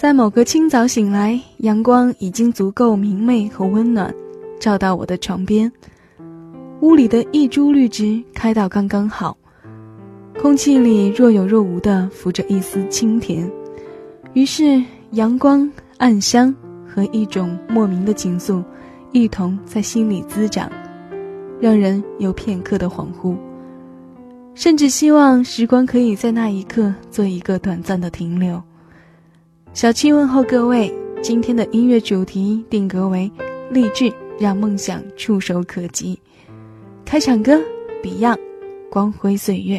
在某个清早醒来，阳光已经足够明媚和温暖，照到我的床边。屋里的一株绿植开到刚刚好，空气里若有若无的浮着一丝清甜。于是，阳光、暗香和一种莫名的情愫，一同在心里滋长，让人有片刻的恍惚，甚至希望时光可以在那一刻做一个短暂的停留。小七问候各位，今天的音乐主题定格为励志，让梦想触手可及。开场歌，Beyond，《光辉岁月》。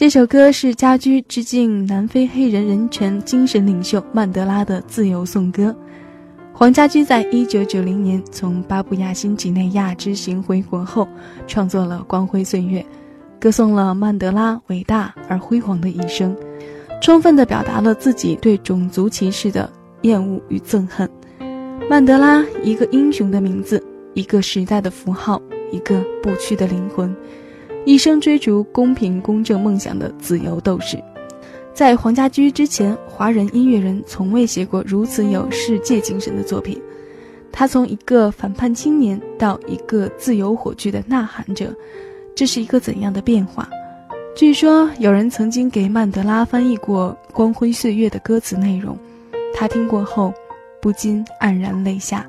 这首歌是家驹致敬南非黑人人权精神领袖曼德拉的自由颂歌。黄家驹在一九九零年从巴布亚新几内亚之行回国后，创作了《光辉岁月》，歌颂了曼德拉伟大而辉煌的一生，充分地表达了自己对种族歧视的厌恶与憎恨。曼德拉，一个英雄的名字，一个时代的符号，一个不屈的灵魂。一生追逐公平公正梦想的自由斗士，在黄家驹之前，华人音乐人从未写过如此有世界精神的作品。他从一个反叛青年到一个自由火炬的呐喊者，这是一个怎样的变化？据说有人曾经给曼德拉翻译过《光辉岁月》的歌词内容，他听过后不禁黯然泪下。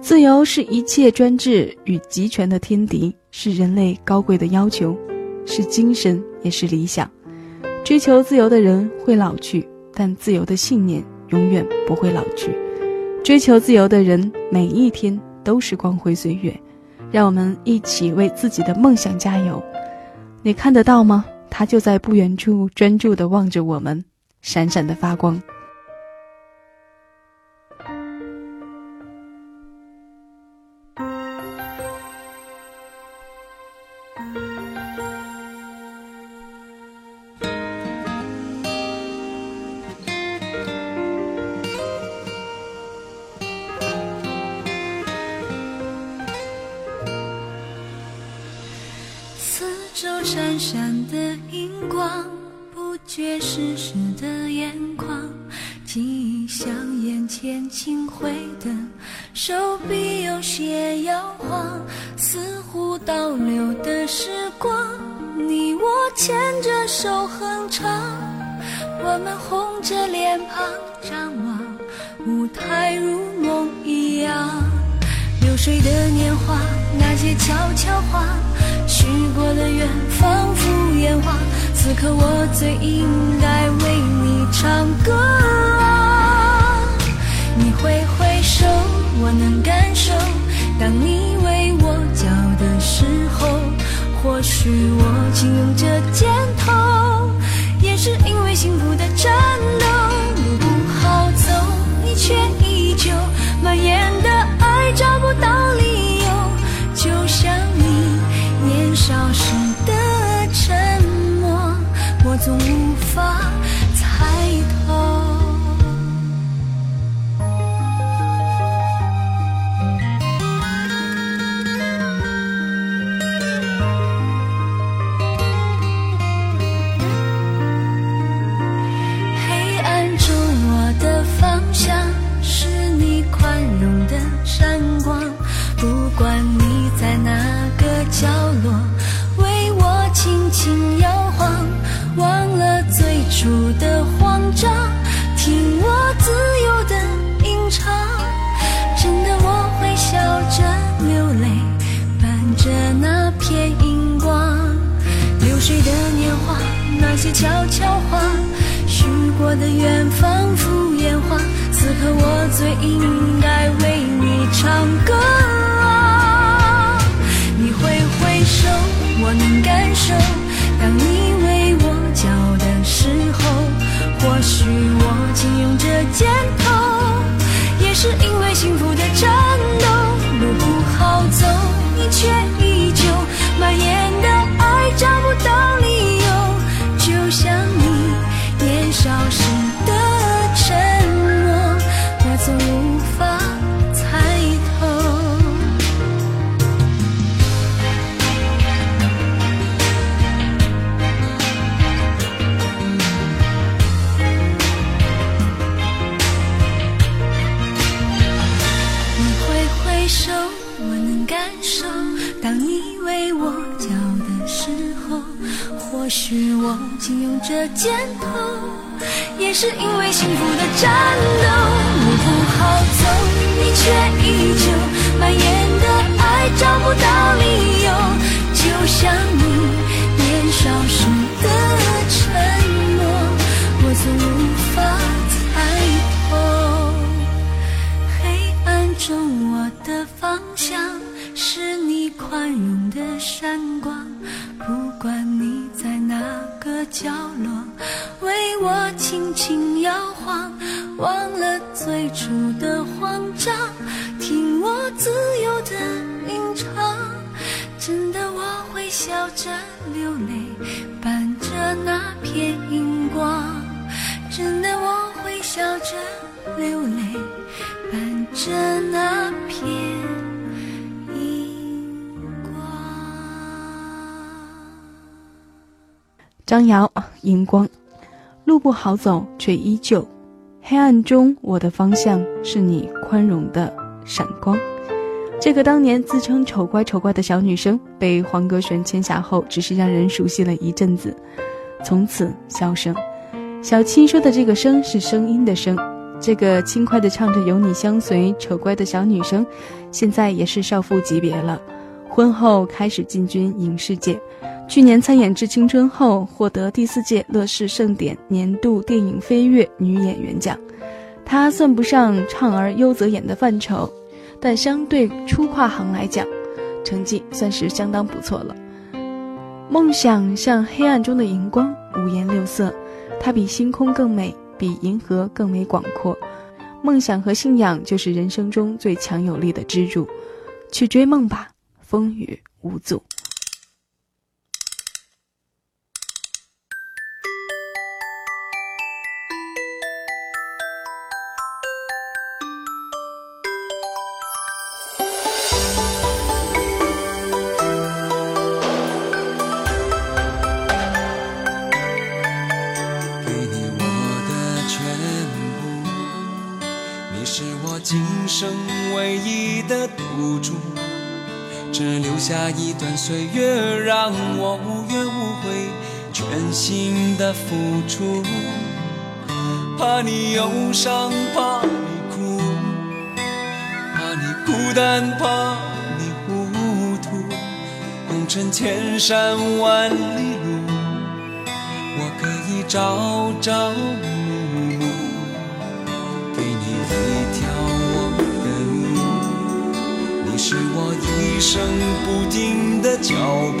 自由是一切专制与集权的天敌。是人类高贵的要求，是精神，也是理想。追求自由的人会老去，但自由的信念永远不会老去。追求自由的人，每一天都是光辉岁月。让我们一起为自己的梦想加油。你看得到吗？他就在不远处，专注地望着我们，闪闪的发光。手闪闪的荧光，不觉湿湿的眼眶，记忆像眼前轻挥的手臂，有些摇晃，似乎倒流的时光。你我牵着手哼唱，我们红着脸庞张望，舞台如梦一样。流水的年华，那些悄悄话。许过的愿仿佛烟花，此刻我最应该为你唱歌啊！你挥挥手，我能感受，当你为我叫的时候，或许我紧拥着肩头，也是因为幸福的颤抖。路不好走，你却依旧，蔓延总无法悄悄话，许过的愿仿佛烟花。此刻我最应该为你唱歌。你挥挥手我能感受，当你为我叫的时候，或许我紧拥着肩头，也是因为幸福的战斗。路不好走，你却或许我紧拥着肩头，也是因为幸福的战斗。路不好走，你却依旧蔓延的爱找不到理由，就像你年少时的沉默，我总无法猜透。黑暗中，我的方向是你宽容的闪光。不管你那个角落为。我轻轻摇晃，忘了最初的慌张，听我自由的吟唱。真的我会笑着流泪，伴着那片荧光。真的我会笑着流泪，伴着那片张瑶，荧光，路不好走，却依旧。黑暗中，我的方向是你宽容的闪光。这个当年自称丑乖丑乖的小女生，被黄格璇签下后，只是让人熟悉了一阵子，从此销声。小七说的这个“声”是声音的“声”，这个轻快的唱着“有你相随”丑乖的小女生，现在也是少妇级别了。婚后开始进军影视界，去年参演《致青春》后，获得第四届乐视盛典年度电影飞跃女演员奖。她算不上唱而优则演的范畴。但相对初跨行来讲，成绩算是相当不错了。梦想像黑暗中的荧光，五颜六色，它比星空更美，比银河更为广阔。梦想和信仰就是人生中最强有力的支柱，去追梦吧，风雨无阻。付出。怕你忧伤，怕你哭，怕你孤单，怕你糊涂。红尘千山万里路，我可以朝朝暮暮，给你一条我的路，你。是我一生不停的脚步，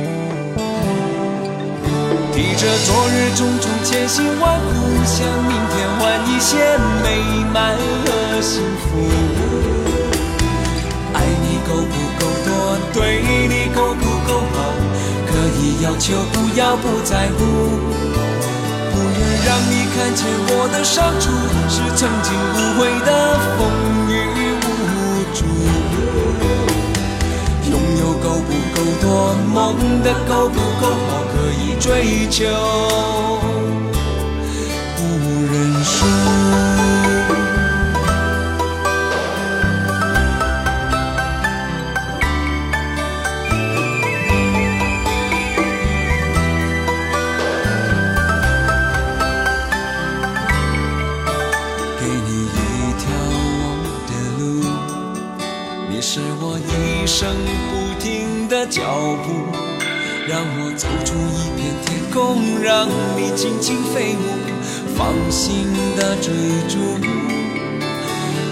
提着昨日种种千辛万苦，向明天换一些美满和幸福。爱你够不够多，对你够不够好，可以要求，不要不在乎。不愿让你看见我的伤处，是曾经无悔的风雨无阻。不够多，梦的够不够好？可以追求不认输，走出一片天空，让你尽情飞舞，放心的追逐。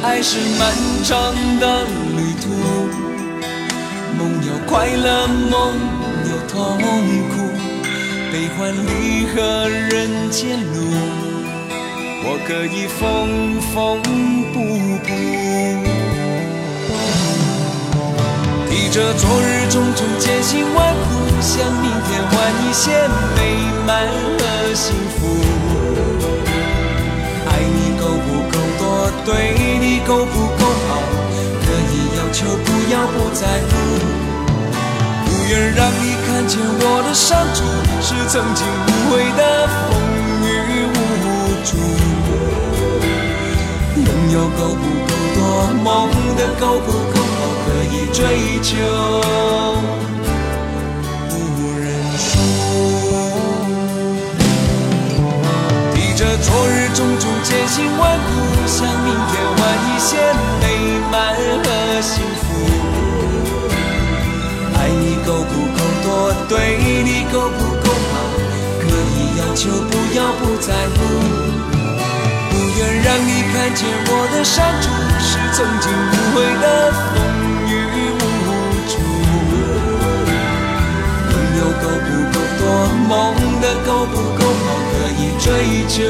爱是漫长的旅途，梦有快乐，梦有痛苦，悲欢离合人间路，我可以缝缝补补。提着昨日种种艰辛万苦。向明天换一些美满和幸福。爱你够不够多，对你够不够好，可以要求，不要不在乎。不愿让你看见我的伤处，是曾经无悔的风雨无阻。拥有够不够多，梦的够不够好，可以追求。昨日种种艰辛万苦，向明天换一些美满和幸福。爱你够不够多，对你够不够好，可以要求，不要不在乎。不愿让你看见我的伤处，是曾经无悔的风雨无阻。朋友够不够多，梦的够不够以追求。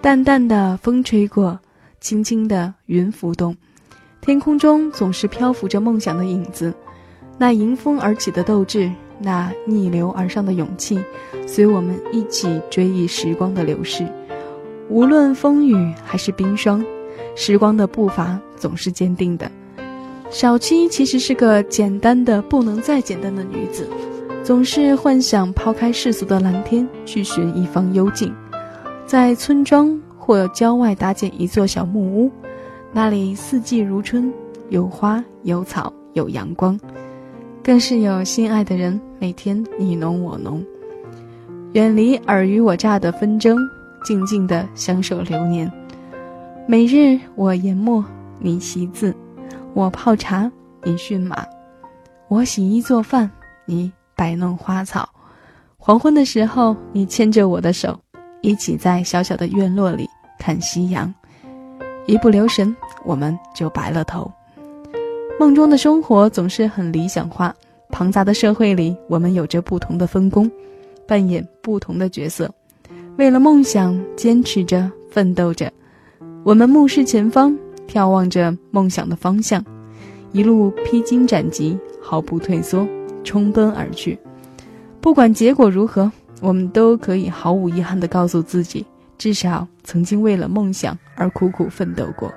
淡淡的风吹过，轻轻的云浮动，天空中总是漂浮着梦想的影子。那迎风而起的斗志，那逆流而上的勇气，随我们一起追忆时光的流逝。无论风雨还是冰霜，时光的步伐总是坚定的。小七其实是个简单的不能再简单的女子，总是幻想抛开世俗的蓝天，去寻一方幽静。在村庄或郊外搭建一座小木屋，那里四季如春，有花有草有阳光，更是有心爱的人每天你侬我侬，远离尔虞我诈的纷争，静静的相守流年。每日我研墨，你习字；我泡茶，你驯马；我洗衣做饭，你摆弄花草。黄昏的时候，你牵着我的手。一起在小小的院落里看夕阳，一不留神我们就白了头。梦中的生活总是很理想化，庞杂的社会里，我们有着不同的分工，扮演不同的角色，为了梦想坚持着、奋斗着。我们目视前方，眺望着梦想的方向，一路披荆斩棘，毫不退缩，冲奔而去。不管结果如何。我们都可以毫无遗憾地告诉自己，至少曾经为了梦想而苦苦奋斗过。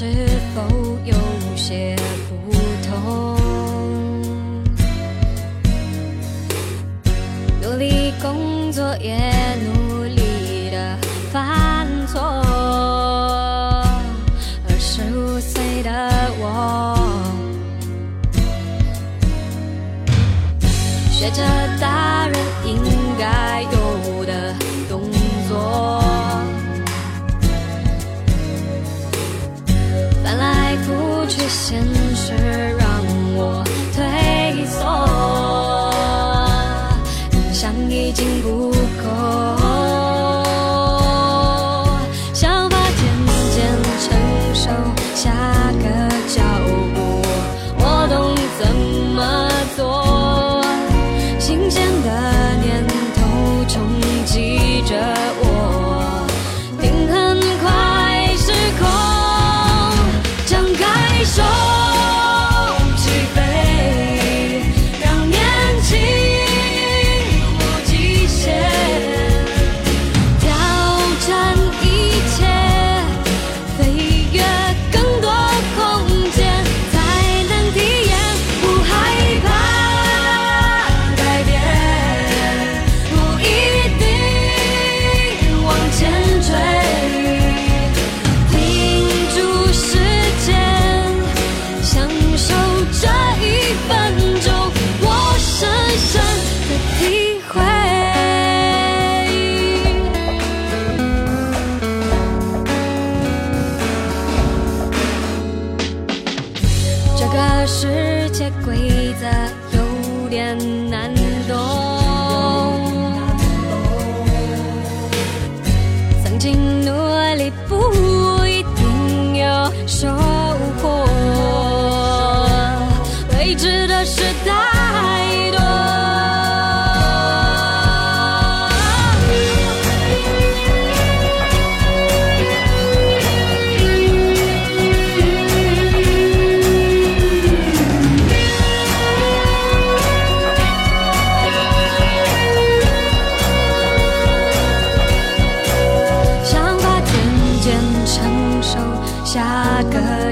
的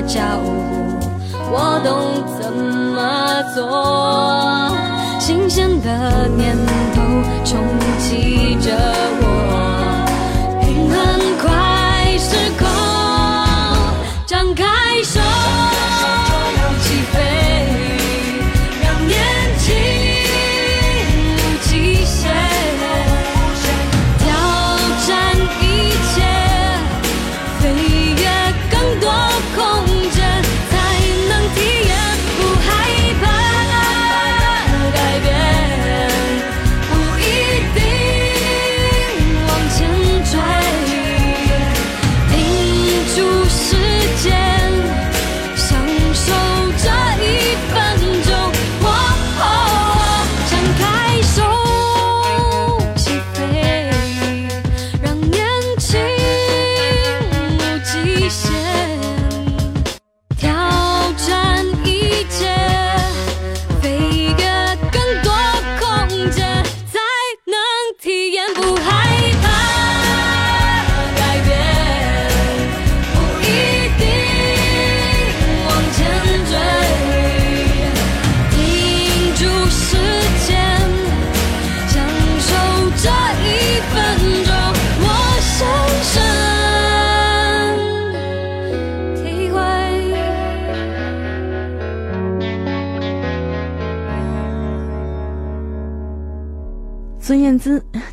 脚步，我懂怎么做。新鲜的念头冲击着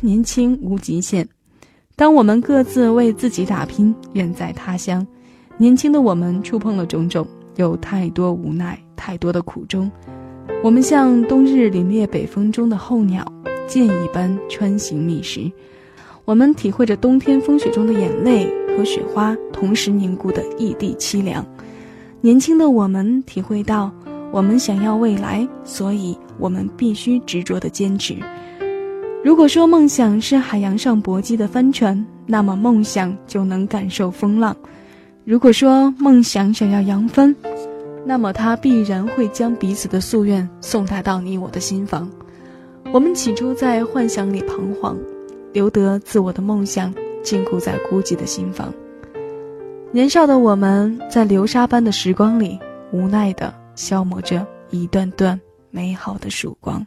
年轻无极限。当我们各自为自己打拼，远在他乡，年轻的我们触碰了种种，有太多无奈，太多的苦衷。我们像冬日凛冽北风中的候鸟，箭一般穿行觅食。我们体会着冬天风雪中的眼泪和雪花同时凝固的异地凄凉。年轻的我们体会到，我们想要未来，所以我们必须执着的坚持。如果说梦想是海洋上搏击的帆船，那么梦想就能感受风浪；如果说梦想想要扬帆，那么它必然会将彼此的夙愿送达到你我的心房。我们起初在幻想里彷徨，留得自我的梦想禁锢在孤寂的心房。年少的我们在流沙般的时光里，无奈地消磨着一段段美好的曙光。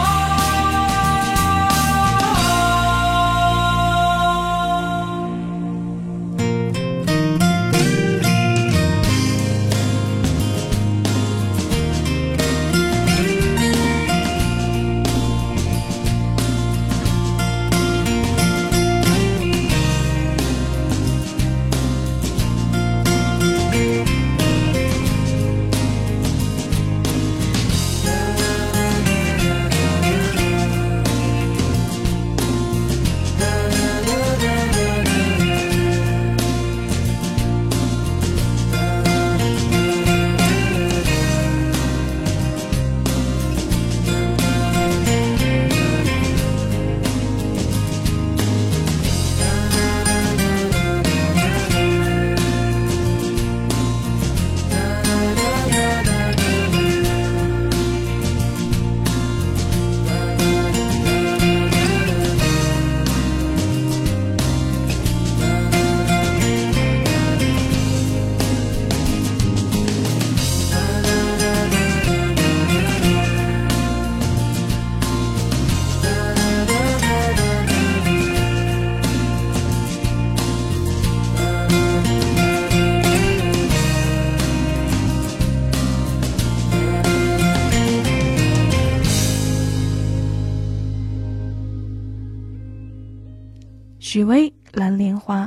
许巍《蓝莲花》，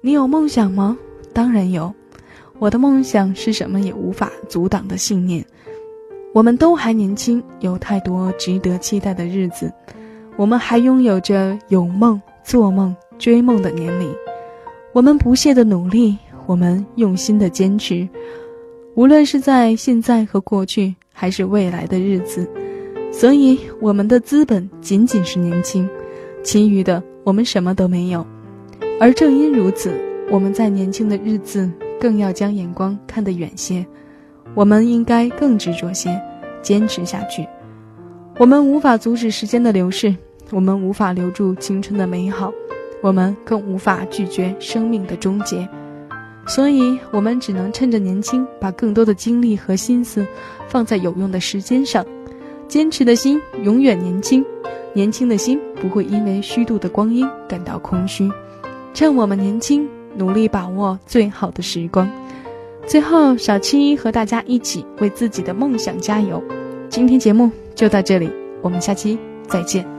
你有梦想吗？当然有，我的梦想是什么也无法阻挡的信念。我们都还年轻，有太多值得期待的日子，我们还拥有着有梦、做梦、追梦的年龄。我们不懈的努力，我们用心的坚持，无论是在现在和过去，还是未来的日子。所以，我们的资本仅仅是年轻，其余的。我们什么都没有，而正因如此，我们在年轻的日子更要将眼光看得远些。我们应该更执着些，坚持下去。我们无法阻止时间的流逝，我们无法留住青春的美好，我们更无法拒绝生命的终结。所以，我们只能趁着年轻，把更多的精力和心思放在有用的时间上。坚持的心永远年轻。年轻的心不会因为虚度的光阴感到空虚，趁我们年轻，努力把握最好的时光。最后，小七和大家一起为自己的梦想加油。今天节目就到这里，我们下期再见。